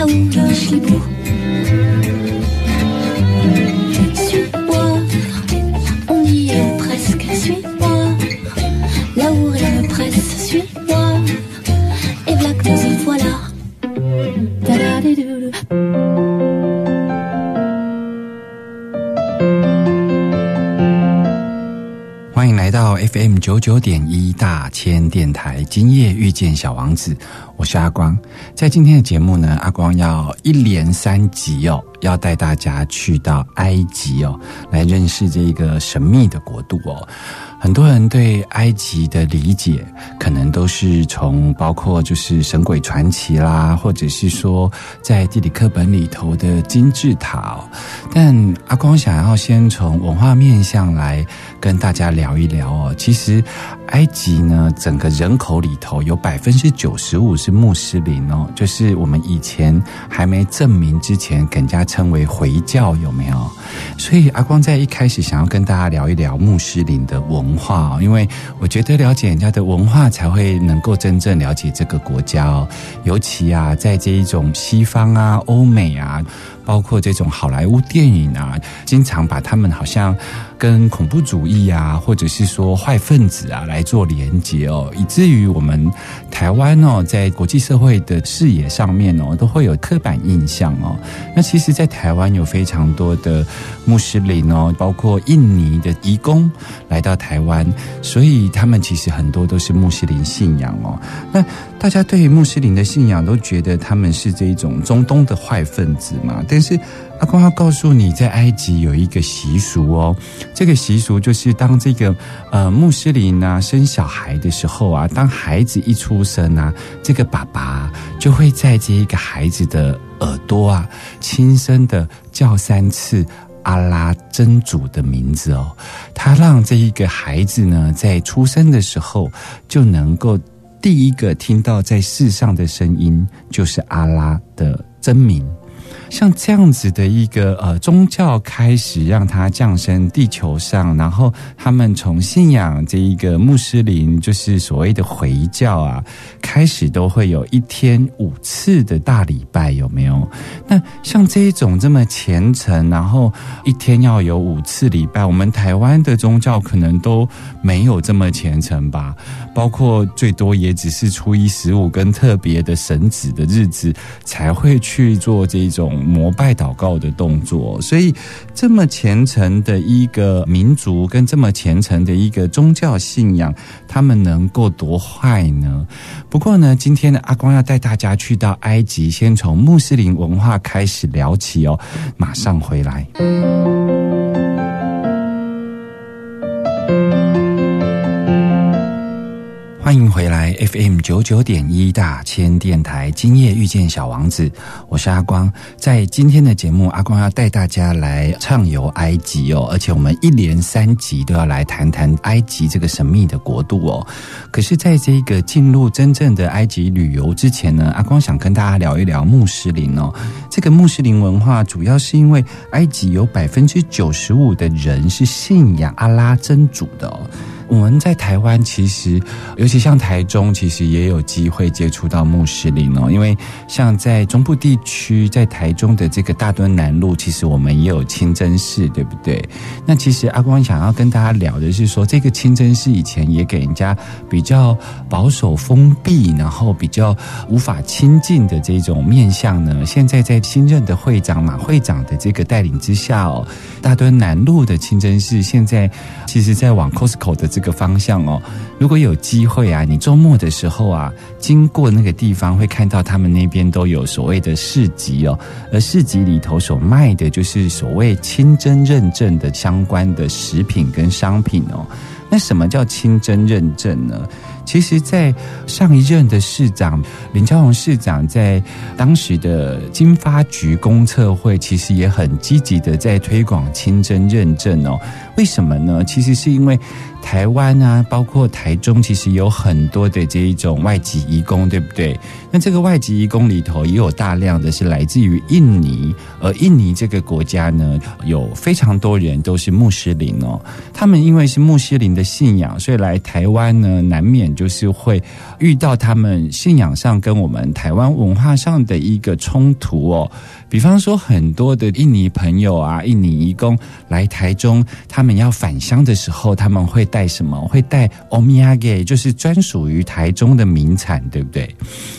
Là où je suis beau. Suis-moi, on y est presque, suis-moi. Là où rien ne presse, suis-moi. Et voilà que nous y voilà. Da-da-di-dou-dou. 欢迎来到 FM 九九点一大千电台，今夜遇见小王子，我是阿光。在今天的节目呢，阿光要一连三集哦，要带大家去到埃及哦，来认识这一个神秘的国度哦。很多人对埃及的理解，可能都是从包括就是神鬼传奇啦，或者是说在地理课本里头的金字塔哦。但阿光想要先从文化面向来跟大家聊一聊哦。其实埃及呢，整个人口里头有百分之九十五是穆斯林哦，就是我们以前还没证明之前，更加称为回教，有没有？所以阿光在一开始想要跟大家聊一聊穆斯林的文化，因为我觉得了解人家的文化，才会能够真正了解这个国家哦。尤其啊，在这一种西方啊、欧美啊。包括这种好莱坞电影啊，经常把他们好像跟恐怖主义啊，或者是说坏分子啊来做连结哦，以至于我们台湾哦，在国际社会的视野上面哦，都会有刻板印象哦。那其实，在台湾有非常多的穆斯林哦，包括印尼的移工来到台湾，所以他们其实很多都是穆斯林信仰哦。那大家对穆斯林的信仰都觉得他们是这一种中东的坏分子嘛？但是阿光要告诉你，在埃及有一个习俗哦，这个习俗就是当这个呃穆斯林啊生小孩的时候啊，当孩子一出生啊，这个爸爸就会在这一个孩子的耳朵啊轻声的叫三次。阿拉真主的名字哦，他让这一个孩子呢，在出生的时候就能够第一个听到在世上的声音，就是阿拉的真名。像这样子的一个呃宗教开始让他降生地球上，然后他们从信仰这一个穆斯林，就是所谓的回教啊，开始都会有一天五次的大礼拜，有没有？那像这一种这么虔诚，然后一天要有五次礼拜，我们台湾的宗教可能都没有这么虔诚吧？包括最多也只是初一十五跟特别的神子的日子才会去做这种。膜拜祷告的动作，所以这么虔诚的一个民族跟这么虔诚的一个宗教信仰，他们能够多坏呢？不过呢，今天呢，阿光要带大家去到埃及，先从穆斯林文化开始聊起哦，马上回来。欢迎回来 FM 九九点一大千电台，今夜遇见小王子，我是阿光。在今天的节目，阿光要带大家来畅游埃及哦，而且我们一连三集都要来谈谈埃及这个神秘的国度哦。可是，在这个进入真正的埃及旅游之前呢，阿光想跟大家聊一聊穆斯林哦。这个穆斯林文化主要是因为埃及有百分之九十五的人是信仰阿拉真主的哦。我们在台湾其实，尤其像台中，其实也有机会接触到穆斯林哦。因为像在中部地区，在台中的这个大墩南路，其实我们也有清真寺，对不对？那其实阿光想要跟大家聊的是说，这个清真寺以前也给人家比较保守、封闭，然后比较无法亲近的这种面相呢。现在在新任的会长马会长的这个带领之下哦，大墩南路的清真寺现在其实在往 Costco 的这这个方向哦。如果有机会啊，你周末的时候啊，经过那个地方，会看到他们那边都有所谓的市集哦。而市集里头所卖的就是所谓清真认证的相关的食品跟商品哦。那什么叫清真认证呢？其实，在上一任的市长林佳龙市长在当时的经发局公测会，其实也很积极的在推广清真认证哦。为什么呢？其实是因为台湾啊，包括台中，其实有很多的这一种外籍移工，对不对？那这个外籍移工里头也有大量的是来自于印尼，而印尼这个国家呢，有非常多人都是穆斯林哦。他们因为是穆斯林的信仰，所以来台湾呢，难免就是会遇到他们信仰上跟我们台湾文化上的一个冲突哦。比方说，很多的印尼朋友啊，印尼移工来台中，他们要返乡的时候，他们会带什么？会带欧米亚给，就是专属于台中的名产，对不对？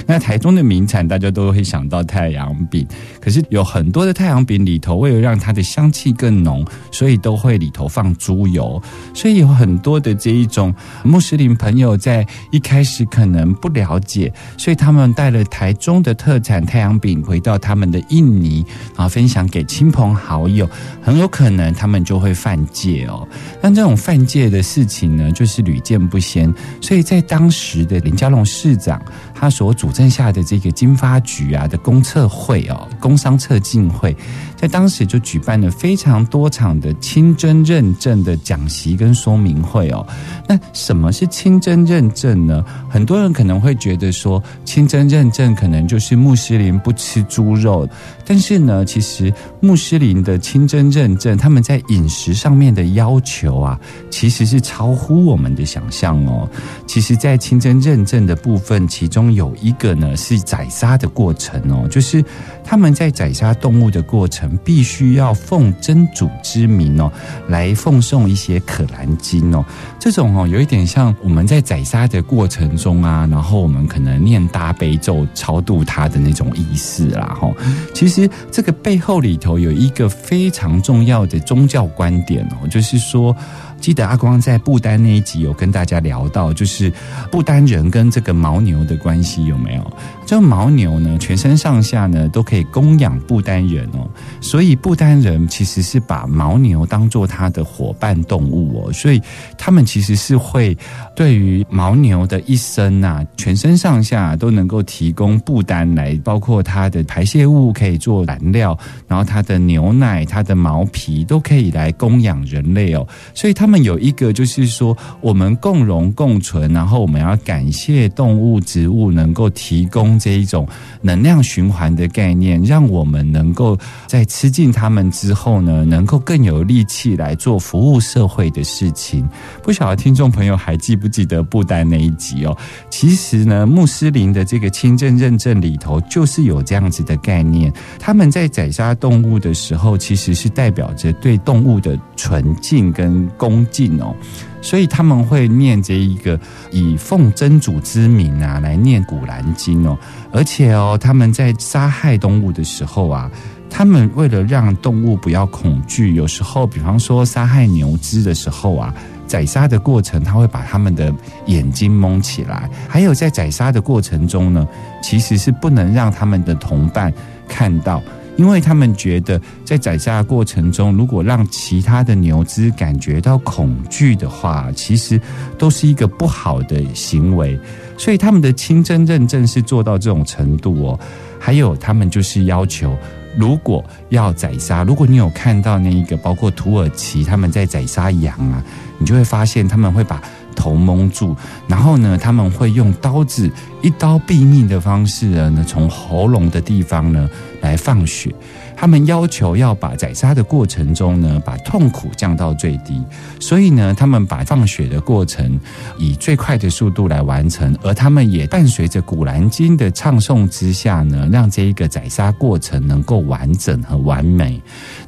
那台中的名产，大家都会想到太阳饼。可是有很多的太阳饼里头，为了让它的香气更浓，所以都会里头放猪油。所以有很多的这一种穆斯林朋友在一开始可能不了解，所以他们带了台中的特产太阳饼回到他们的印。你然后分享给亲朋好友，很有可能他们就会犯戒哦。但这种犯戒的事情呢，就是屡见不鲜。所以在当时的林家龙市长他所主政下的这个经发局啊的公测会哦，工商测进会，在当时就举办了非常多场的清真认证的讲习跟说明会哦。那什么是清真认证呢？很多人可能会觉得说，清真认证可能就是穆斯林不吃猪肉。但是呢，其实穆斯林的清真认证，他们在饮食上面的要求啊，其实是超乎我们的想象哦。其实，在清真认证的部分，其中有一个呢是宰杀的过程哦，就是他们在宰杀动物的过程，必须要奉真主之名哦，来奉送一些可兰经哦。这种哦，有一点像我们在宰杀的过程中啊，然后我们可能念大悲咒超度他的那种意思啦，哈，其实。这个背后里头有一个非常重要的宗教观点哦，就是说。记得阿光在不丹那一集有跟大家聊到，就是不丹人跟这个牦牛的关系有没有？这牦牛呢，全身上下呢都可以供养不丹人哦，所以不丹人其实是把牦牛当做他的伙伴动物哦，所以他们其实是会对于牦牛的一生呐，全身上下都能够提供不丹来，包括它的排泄物可以做燃料，然后它的牛奶、它的毛皮都可以来供养人类哦，所以他们。他们有一个，就是说，我们共荣共存，然后我们要感谢动物、植物能够提供这一种能量循环的概念，让我们能够在吃尽它们之后呢，能够更有力气来做服务社会的事情。不晓得听众朋友还记不记得布袋那一集哦？其实呢，穆斯林的这个清真认证里头就是有这样子的概念，他们在宰杀动物的时候，其实是代表着对动物的纯净跟恭。敬哦，所以他们会念这一个以奉真主之名啊来念古兰经哦，而且哦他们在杀害动物的时候啊，他们为了让动物不要恐惧，有时候比方说杀害牛只的时候啊，宰杀的过程他会把他们的眼睛蒙起来，还有在宰杀的过程中呢，其实是不能让他们的同伴看到。因为他们觉得，在宰杀过程中，如果让其他的牛只感觉到恐惧的话，其实都是一个不好的行为。所以他们的清真认证是做到这种程度哦。还有，他们就是要求，如果要宰杀，如果你有看到那一个，包括土耳其他们在宰杀羊啊，你就会发现他们会把。头蒙住，然后呢，他们会用刀子一刀毙命的方式呢，从喉咙的地方呢来放血。他们要求要把宰杀的过程中呢，把痛苦降到最低，所以呢，他们把放血的过程以最快的速度来完成，而他们也伴随着古兰经的唱诵之下呢，让这一个宰杀过程能够完整和完美。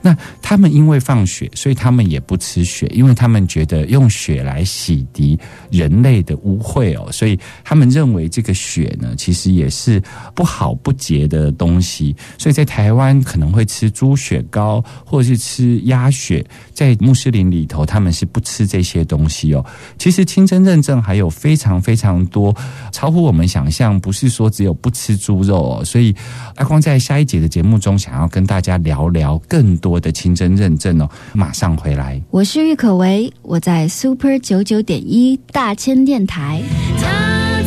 那他们因为放血，所以他们也不吃血，因为他们觉得用血来洗涤人类的污秽哦，所以他们认为这个血呢，其实也是不好不洁的东西。所以在台湾可能会吃猪血糕，或者是吃鸭血，在穆斯林里头他们是不吃这些东西哦。其实清真认证还有非常非常多超乎我们想象，不是说只有不吃猪肉哦。所以阿光在下一节的节目中，想要跟大家聊聊更多的清真认证哦。马上回来。我是郁可唯，我在 Super 九九点一大千电台。他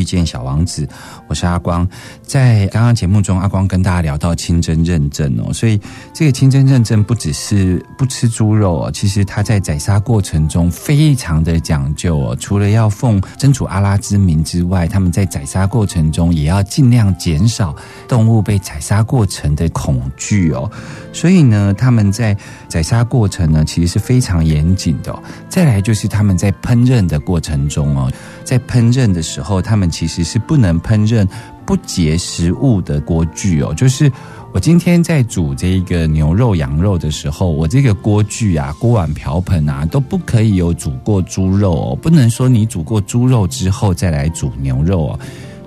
遇见小王子，我是阿光。在刚刚节目中，阿光跟大家聊到清真认证哦，所以这个清真认证不只是不吃猪肉哦，其实它在宰杀过程中非常的讲究哦。除了要奉真主阿拉之名之外，他们在宰杀过程中也要尽量减少动物被宰杀过程的恐惧哦。所以呢，他们在宰杀过程呢，其实是非常严谨的、哦。再来就是他们在烹饪的过程中哦，在烹饪的时候，他们其实是不能烹饪不洁食物的锅具哦。就是我今天在煮这个牛肉、羊肉的时候，我这个锅具啊、锅碗瓢盆啊都不可以有煮过猪肉哦，不能说你煮过猪肉之后再来煮牛肉哦。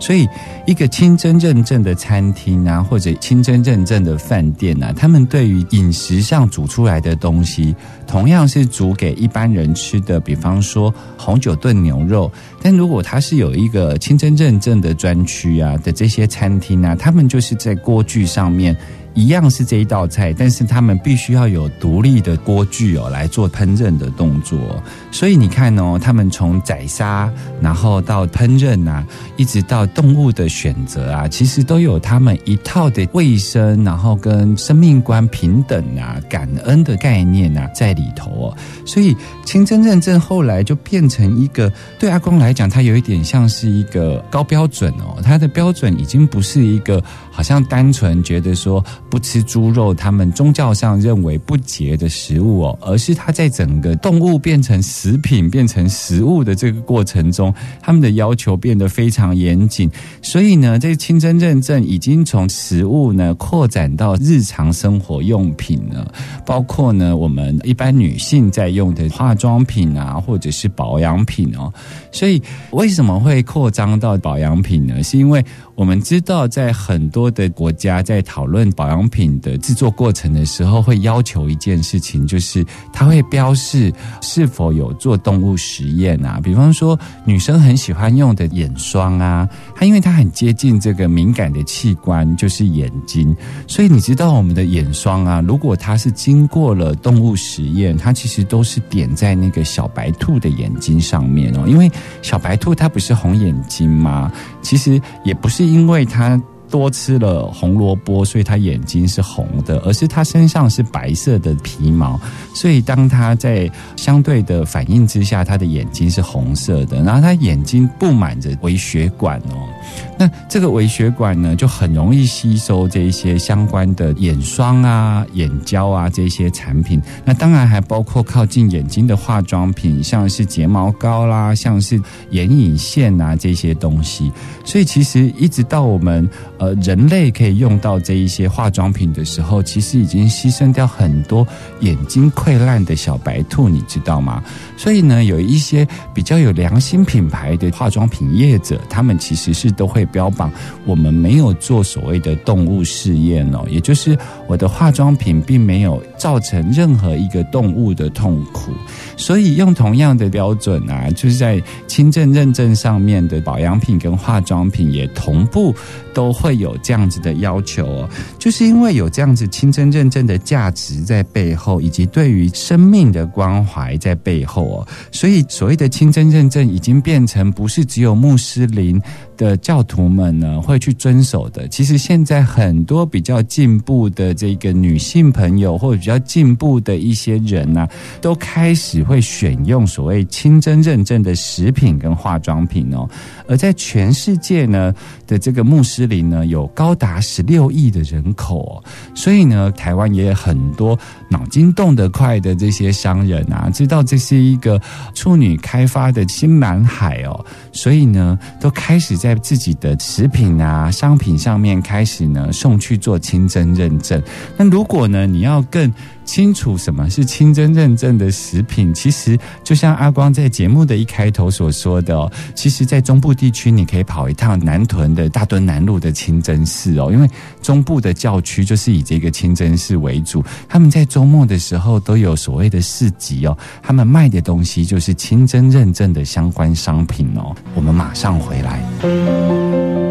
所以，一个清真认证的餐厅啊，或者清真认证的饭店啊，他们对于饮食上煮出来的东西，同样是煮给一般人吃的。比方说红酒炖牛肉，但如果它是有一个清真认证的专区啊的这些餐厅啊，他们就是在锅具上面。一样是这一道菜，但是他们必须要有独立的锅具哦来做烹饪的动作。所以你看哦，他们从宰杀，然后到烹饪啊，一直到动物的选择啊，其实都有他们一套的卫生，然后跟生命观平等啊、感恩的概念啊在里头哦。所以清真认证后来就变成一个对阿公来讲，它有一点像是一个高标准哦，它的标准已经不是一个好像单纯觉得说。不吃猪肉，他们宗教上认为不洁的食物哦，而是它在整个动物变成食品、变成食物的这个过程中，他们的要求变得非常严谨。所以呢，这个清真认证已经从食物呢扩展到日常生活用品了，包括呢我们一般女性在用的化妆品啊，或者是保养品哦。所以为什么会扩张到保养品呢？是因为我们知道，在很多的国家在讨论保养品的制作过程的时候，会要求一件事情，就是它会标示是否有做动物实验啊。比方说，女生很喜欢用的眼霜啊，它因为它很接近这个敏感的器官，就是眼睛，所以你知道我们的眼霜啊，如果它是经过了动物实验，它其实都是点在那个小白兔的眼睛上面哦，因为小白兔它不是红眼睛吗？其实也不是因为它多吃了红萝卜，所以它眼睛是红的，而是它身上是白色的皮毛，所以当它在相对的反应之下，它的眼睛是红色的，然后它眼睛布满着微血管哦。那这个微血管呢，就很容易吸收这一些相关的眼霜啊、眼胶啊这些产品。那当然还包括靠近眼睛的化妆品，像是睫毛膏啦，像是眼影线啊这些东西。所以其实一直到我们呃人类可以用到这一些化妆品的时候，其实已经牺牲掉很多眼睛溃烂的小白兔，你知道吗？所以呢，有一些比较有良心品牌的化妆品业者，他们其实是都会标榜我们没有做所谓的动物试验哦，也就是我的化妆品并没有造成任何一个动物的痛苦，所以用同样的标准啊，就是在清正认证上面的保养品跟化妆品也同步都会有这样子的要求哦，就是因为有这样子清真认证的价值在背后，以及对于生命的关怀在背后哦，所以所谓的清真认证已经变成不是只有穆斯林的教徒们呢会去遵守的。其实现在很多比较进步的这个女性朋友，或者比较进步的一些人呢、都开始会选用所谓清真认证的食品跟化妆品哦。而在全世界呢的这个穆斯林呢，有高达十六亿的人口哦，所以呢，台湾也有很多脑筋动得快的这些商人啊，知道这是一个处女开发的新蓝海哦，所以呢，都开始在自己的食品啊、商品上面开始呢送去做清真认证。那如果呢，你要更清楚什么是清真认证的食品，其实就像阿光在节目的一开头所说的，其实，在中部地区你可以跑一趟南屯的大墩南路的清真寺哦，因为中部的教区就是以这个清真寺为主，他们在周末的时候都有所谓的市集哦，他们卖的东西就是清真认证的相关商品哦。我们马上回来。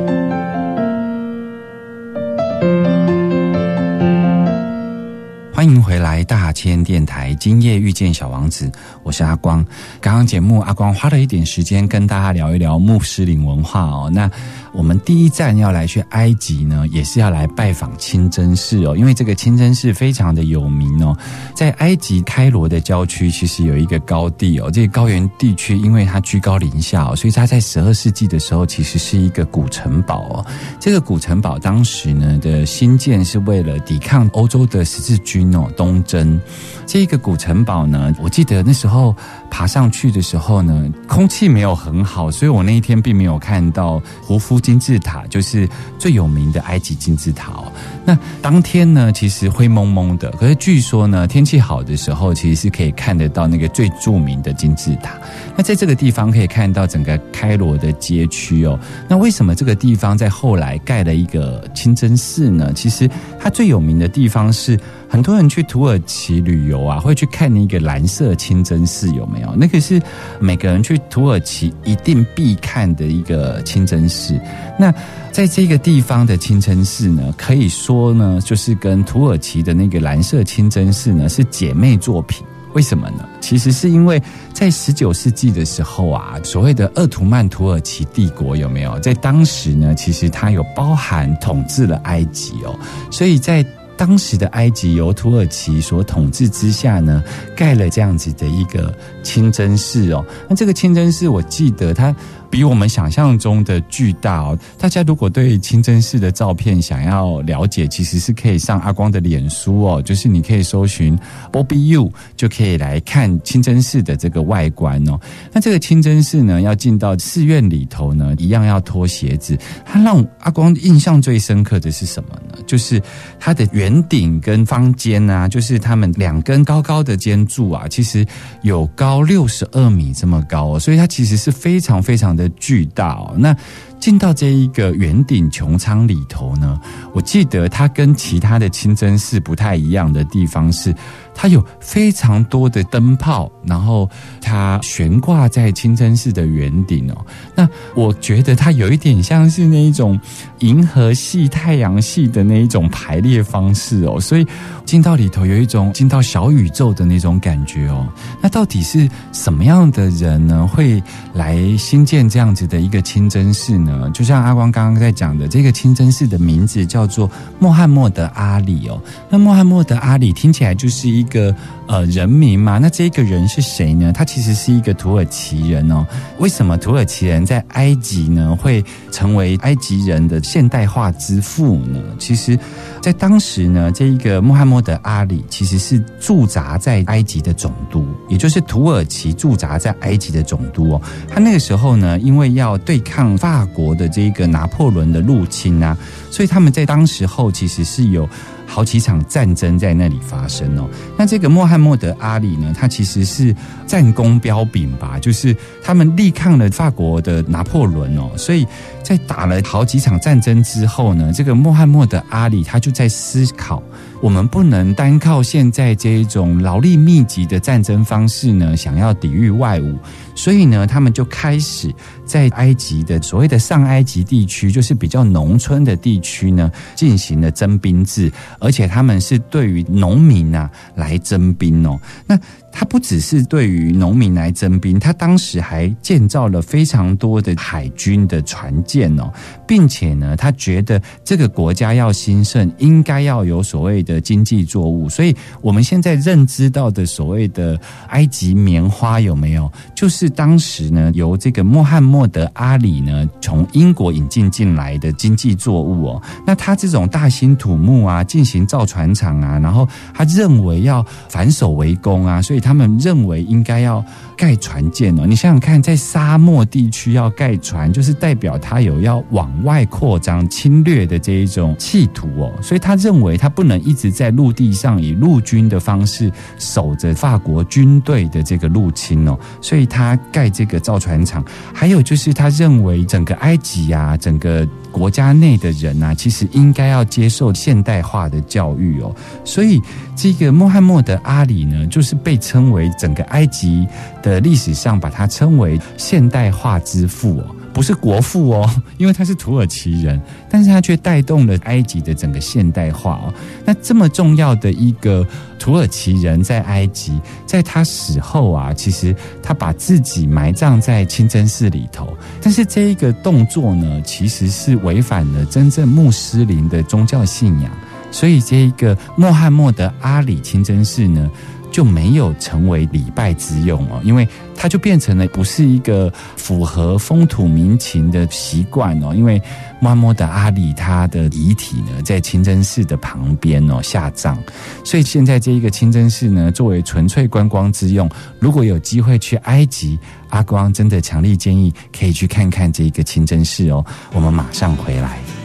欢迎回来，大千电台，今夜遇见小王子，我是阿光。刚刚节目阿光花了一点时间跟大家聊一聊穆斯林文化哦。那我们第一站要来去埃及呢，也是要来拜访清真寺哦，因为这个清真寺非常的有名哦。在埃及开罗的郊区，其实有一个高地哦，这个高原地区因为它居高临下哦，所以它在十二世纪的时候其实是一个古城堡哦。这个古城堡当时呢的兴建是为了抵抗欧洲的十字军哦东征。这一个古城堡呢，我记得那时候爬上去的时候呢，空气没有很好，所以我那一天并没有看到胡夫金字塔，就是最有名的埃及金字塔哦。那当天呢，其实灰蒙蒙的，可是据说呢，天气好的时候，其实是可以看得到那个最著名的金字塔。那在这个地方可以看到整个开罗的街区哦。那为什么这个地方在后来盖了一个清真寺呢？其实它最有名的地方是。很多人去土耳其旅游啊，会去看那个蓝色清真寺，有没有？那个是每个人去土耳其一定必看的一个清真寺。那在这个地方的清真寺呢，可以说呢，就是跟土耳其的那个蓝色清真寺呢是姐妹作品。为什么呢？其实是因为在十九世纪的时候啊，所谓的鄂图曼土耳其帝国有没有？在当时呢，其实它有包含统治了埃及哦，所以在。当时的埃及由土耳其所统治之下呢，盖了这样子的一个清真寺哦。那这个清真寺，我记得它比我们想象中的巨大哦。大家如果对清真寺的照片想要了解，其实是可以上阿光的脸书哦，就是你可以搜寻 Bobby U，就可以来看清真寺的这个外观哦。那这个清真寺呢，要进到寺院里头呢，一样要脱鞋子。它让阿光印象最深刻的是什么呢？就是它的圆顶跟方尖啊，就是它们两根高高的尖柱啊，其实有高六十二米这么高哦，所以它其实是非常非常的巨大哦。那进到这一个圆顶穹苍里头呢，我记得它跟其他的清真寺不太一样的地方是，它有非常多的灯泡，然后它悬挂在清真寺的圆顶哦。那我觉得它有一点像是那一种银河系、太阳系的那一种排列方式哦，所以进到里头有一种进到小宇宙的那种感觉哦。那到底是什么样的人呢，会来新建这样子的一个清真寺呢？就像阿光刚刚在讲的，这个清真寺的名字叫做穆罕默德阿里哦。那穆罕默德阿里听起来就是一个呃人名嘛？那这个人是谁呢？他其实是一个土耳其人哦。为什么土耳其人在埃及呢会成为埃及人的现代化之父呢？其实，在当时呢，这一个穆罕默德阿里其实是驻扎在埃及的总督，也就是土耳其驻扎在埃及的总督哦。他那个时候呢，因为要对抗法国。国的这个拿破仑的入侵啊，所以他们在当时候其实是有。好几场战争在那里发生哦。那这个穆罕默德阿里呢，他其实是战功彪炳吧，就是他们力抗了法国的拿破仑哦。所以在打了好几场战争之后呢，这个穆罕默德阿里他就在思考，我们不能单靠现在这一种劳力密集的战争方式呢，想要抵御外侮。所以呢，他们就开始在埃及的所谓的上埃及地区，就是比较农村的地区呢，进行了征兵制，而且他们是对于农民啊来征兵哦。那他不只是对于农民来征兵，他当时还建造了非常多的海军的船舰哦，并且呢，他觉得这个国家要兴盛，应该要有所谓的经济作物。所以我们现在认知到的所谓的埃及棉花有没有？就是当时呢，由这个穆罕默德阿里呢从英国引进进来的经济作物哦。那他这种大兴土木啊，进行造船厂啊，然后他认为要反守为攻啊，所以。他们认为应该要盖船舰哦，你想想看，在沙漠地区要盖船，就是代表他有要往外扩张、侵略的这一种企图哦。所以他认为他不能一直在陆地上以陆军的方式守着法国军队的这个入侵哦。所以他盖这个造船厂，还有就是他认为整个埃及啊，整个。国家内的人呐，其实应该要接受现代化的教育哦。所以，这个穆罕默德阿里呢，就是被称为整个埃及的历史上，把它称为现代化之父哦。不是国父哦，因为他是土耳其人，但是他却带动了埃及的整个现代化哦。那这么重要的一个土耳其人在埃及，在他死后啊，其实他把自己埋葬在清真寺里头，但是这一个动作呢，其实是违反了真正穆斯林的宗教信仰，所以这一个穆罕默德阿里清真寺呢。就没有成为礼拜之用哦，因为它就变成了不是一个符合风土民情的习惯哦。因为穆罕默德阿里他的遗体呢，在清真寺的旁边哦下葬，所以现在这一个清真寺呢，作为纯粹观光之用。如果有机会去埃及，阿光真的强烈建议可以去看看这一个清真寺哦。我们马上回来。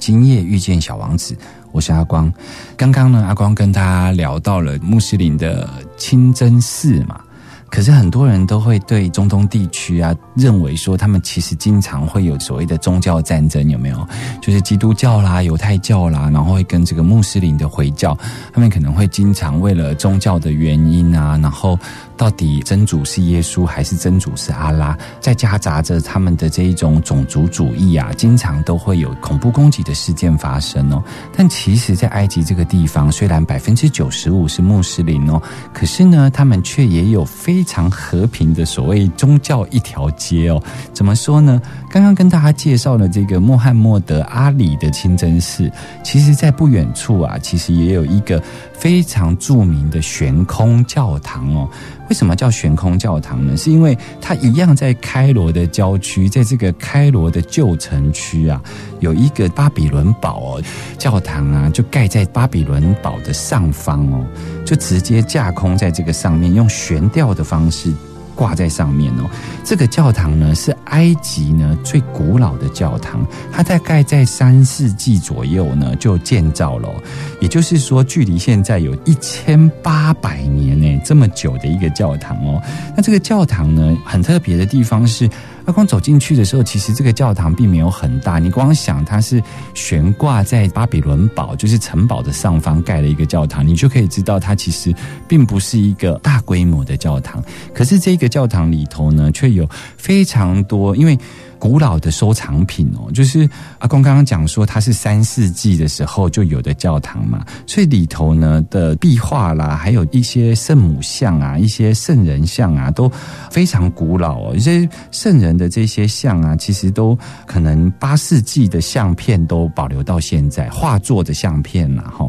今夜遇见小王子，我是阿光。刚刚呢，阿光跟大家聊到了穆斯林的清真寺嘛。可是很多人都会对中东地区啊，认为说他们其实经常会有所谓的宗教战争，有没有？就是基督教啦、犹太教啦，然后会跟这个穆斯林的回教，他们可能会经常为了宗教的原因啊，然后到底真主是耶稣还是真主是阿拉，再夹杂着他们的这一种种族主义啊，经常都会有恐怖攻击的事件发生哦。但其实，在埃及这个地方，虽然百分之九十五是穆斯林哦，可是呢，他们却也有非常和平的所谓宗教一条街哦。怎么说呢？刚刚跟大家介绍了这个穆罕默德阿里的清真寺，其实在不远处啊，其实也有一个非常著名的悬空教堂哦。为什么叫悬空教堂呢？是因为它一样在开罗的郊区，在这个开罗的旧城区啊，有一个巴比伦堡哦，教堂啊，就盖在巴比伦堡的上方哦，就直接架空在这个上面，用悬吊的方式。挂在上面哦，这个教堂呢是埃及呢最古老的教堂，它大概在三世纪左右呢就建造了，也就是说距离现在有一千八百年呢这么久的一个教堂哦。那这个教堂呢很特别的地方是。光走进去的时候，其实这个教堂并没有很大，你光想它是悬挂在巴比伦堡，就是城堡的上方盖了一个教堂，你就可以知道它其实并不是一个大规模的教堂。可是这个教堂里头呢，却有非常多，因为。古老的收藏品哦，就是阿公刚刚讲说，它是三世纪的时候就有的教堂嘛，所以里头呢的壁画啦，还有一些圣母像啊，一些圣人像啊，都非常古老哦。一些圣人的这些像啊，其实都可能八世纪的相片都保留到现在，画作的相片呐，哈。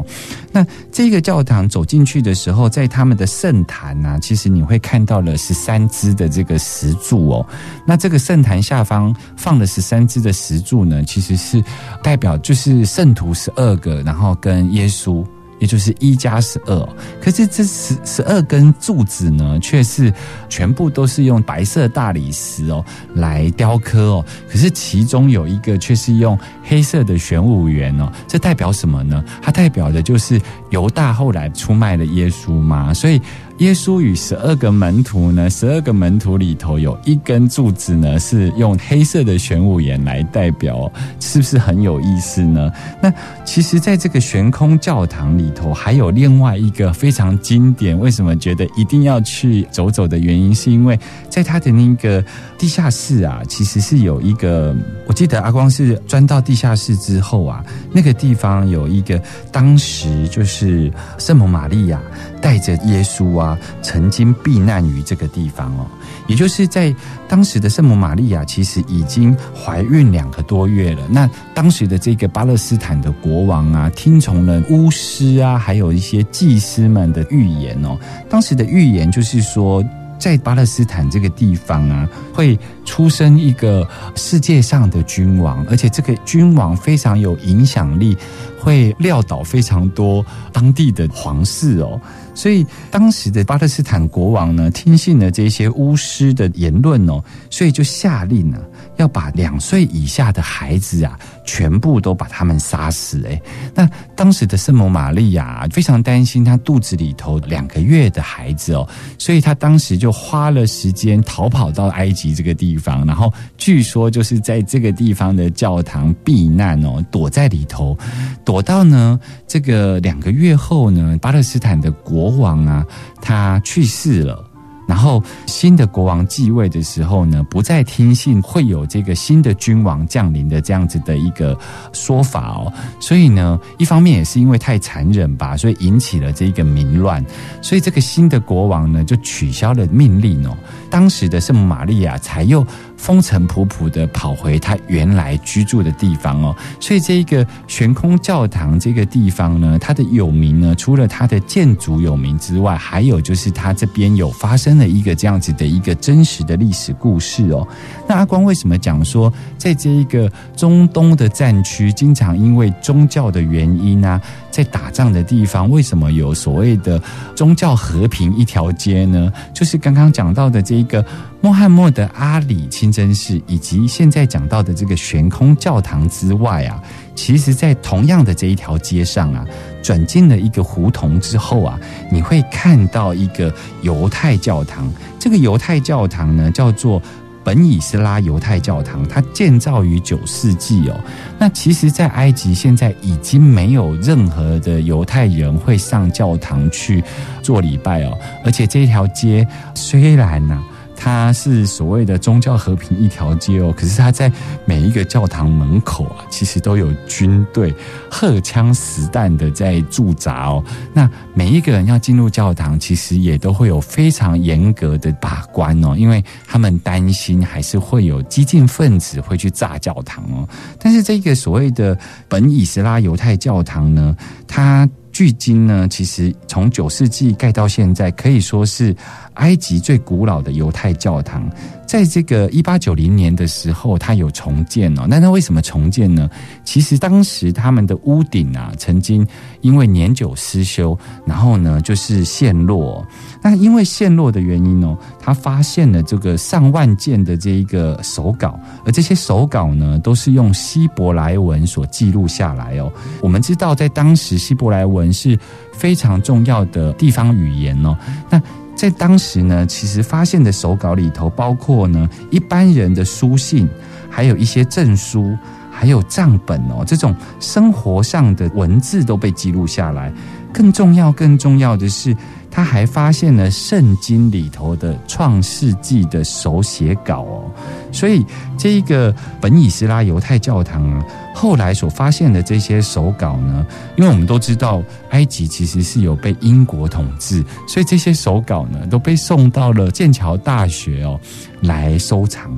那这个教堂走进去的时候，在他们的圣坛呐，其实你会看到了十三支的这个石柱哦。那这个圣坛下方放了十三支的石柱呢，其实是代表就是圣徒十二个，然后跟耶稣。也就是一加十二，可是这十十二根柱子呢，却是全部都是用白色大理石哦来雕刻哦。可是其中有一个却是用黑色的玄武岩哦，这代表什么呢？它代表的就是犹大后来出卖了耶稣嘛，所以。耶稣与十二个门徒呢？十二个门徒里头有一根柱子呢，是用黑色的玄武岩来代表，是不是很有意思呢？那其实，在这个悬空教堂里头，还有另外一个非常经典，为什么觉得一定要去走走的原因，是因为在它的那个地下室啊，其实是有一个，我记得阿光是钻到地下室之后啊，那个地方有一个，当时就是圣母玛利亚带着耶稣啊。曾经避难于这个地方哦，也就是在当时的圣母玛利亚其实已经怀孕两个多月了。那当时的这个巴勒斯坦的国王啊，听从了巫师啊，还有一些祭司们的预言哦。当时的预言就是说，在巴勒斯坦这个地方啊，会出生一个世界上的君王，而且这个君王非常有影响力，会撂倒非常多当地的皇室哦。所以当时的巴勒斯坦国王呢，听信了这些巫师的言论哦，所以就下令呢，要把两岁以下的孩子啊，全部都把他们杀死。哎，那当时的圣母玛利亚非常担心她肚子里头两个月的孩子哦，所以她当时就花了时间逃跑到埃及这个地方，然后据说就是在这个地方的教堂避难哦，躲在里头，躲到呢这个两个月后呢，巴勒斯坦的。国王啊，他去世了，然后新的国王继位的时候呢，不再听信会有这个新的君王降临的这样子的一个说法哦，所以呢，一方面也是因为太残忍吧，所以引起了这个民乱，所以这个新的国王呢就取消了命令哦，当时的圣母玛利亚才又。风尘仆仆的跑回他原来居住的地方哦，所以这一个悬空教堂这个地方呢，它的有名呢，除了它的建筑有名之外，还有就是它这边有发生了一个这样子的一个真实的历史故事哦。那阿光为什么讲说，在这一个中东的战区，经常因为宗教的原因啊，在打仗的地方，为什么有所谓的宗教和平一条街呢？就是刚刚讲到的这一个。穆罕默德阿里清真寺以及现在讲到的这个悬空教堂之外啊，其实，在同样的这一条街上啊，转进了一个胡同之后啊，你会看到一个犹太教堂。这个犹太教堂呢，叫做本以斯拉犹太教堂，它建造于九世纪哦。那其实，在埃及现在已经没有任何的犹太人会上教堂去做礼拜哦，而且这条街虽然呢。它是所谓的宗教和平一条街哦，可是它在每一个教堂门口啊，其实都有军队荷枪实弹的在驻扎哦。那每一个人要进入教堂，其实也都会有非常严格的把关哦，因为他们担心还是会有激进分子会去炸教堂哦。但是这个所谓的本以斯拉犹太教堂呢，它距今呢，其实从九世纪盖到现在，可以说是。埃及最古老的犹太教堂，在这个一八九零年的时候，它有重建哦。那它为什么重建呢？其实当时他们的屋顶啊，曾经因为年久失修，然后呢就是陷落。那因为陷落的原因哦，他发现了这个上万件的这一个手稿，而这些手稿呢，都是用希伯来文所记录下来哦。我们知道，在当时希伯来文是非常重要的地方语言哦。那在当时呢，其实发现的手稿里头，包括呢一般人的书信，还有一些证书，还有账本哦，这种生活上的文字都被记录下来。更重要、更重要的是，他还发现了圣经里头的创世纪的手写稿哦。所以，这一个本以斯拉犹太教堂啊，后来所发现的这些手稿呢，因为我们都知道，埃及其实是有被英国统治，所以这些手稿呢，都被送到了剑桥大学哦来收藏。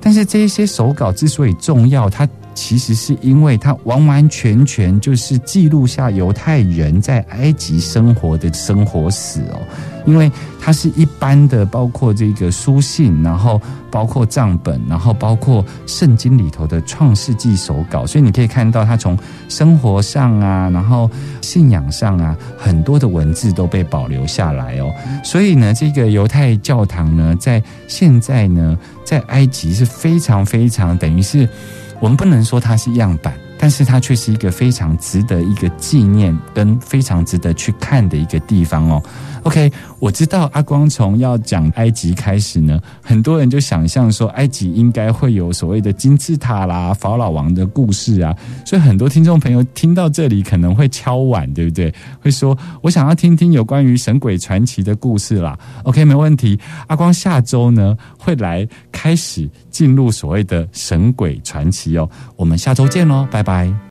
但是，这些手稿之所以重要，它其实是因为它完完全全就是记录下犹太人在埃及生活的生活史哦。因为它是一般的，包括这个书信，然后包括账本，然后包括圣经里头的创世纪手稿，所以你可以看到，它从生活上啊，然后信仰上啊，很多的文字都被保留下来哦。所以呢，这个犹太教堂呢，在现在呢，在埃及是非常非常，等于是我们不能说它是样板。但是它却是一个非常值得一个纪念跟非常值得去看的一个地方哦。OK，我知道阿光从要讲埃及开始呢，很多人就想象说埃及应该会有所谓的金字塔啦、法老王的故事啊，所以很多听众朋友听到这里可能会敲碗，对不对？会说我想要听听有关于神鬼传奇的故事啦。OK，没问题，阿光下周呢会来开始进入所谓的神鬼传奇哦。我们下周见喽，拜拜。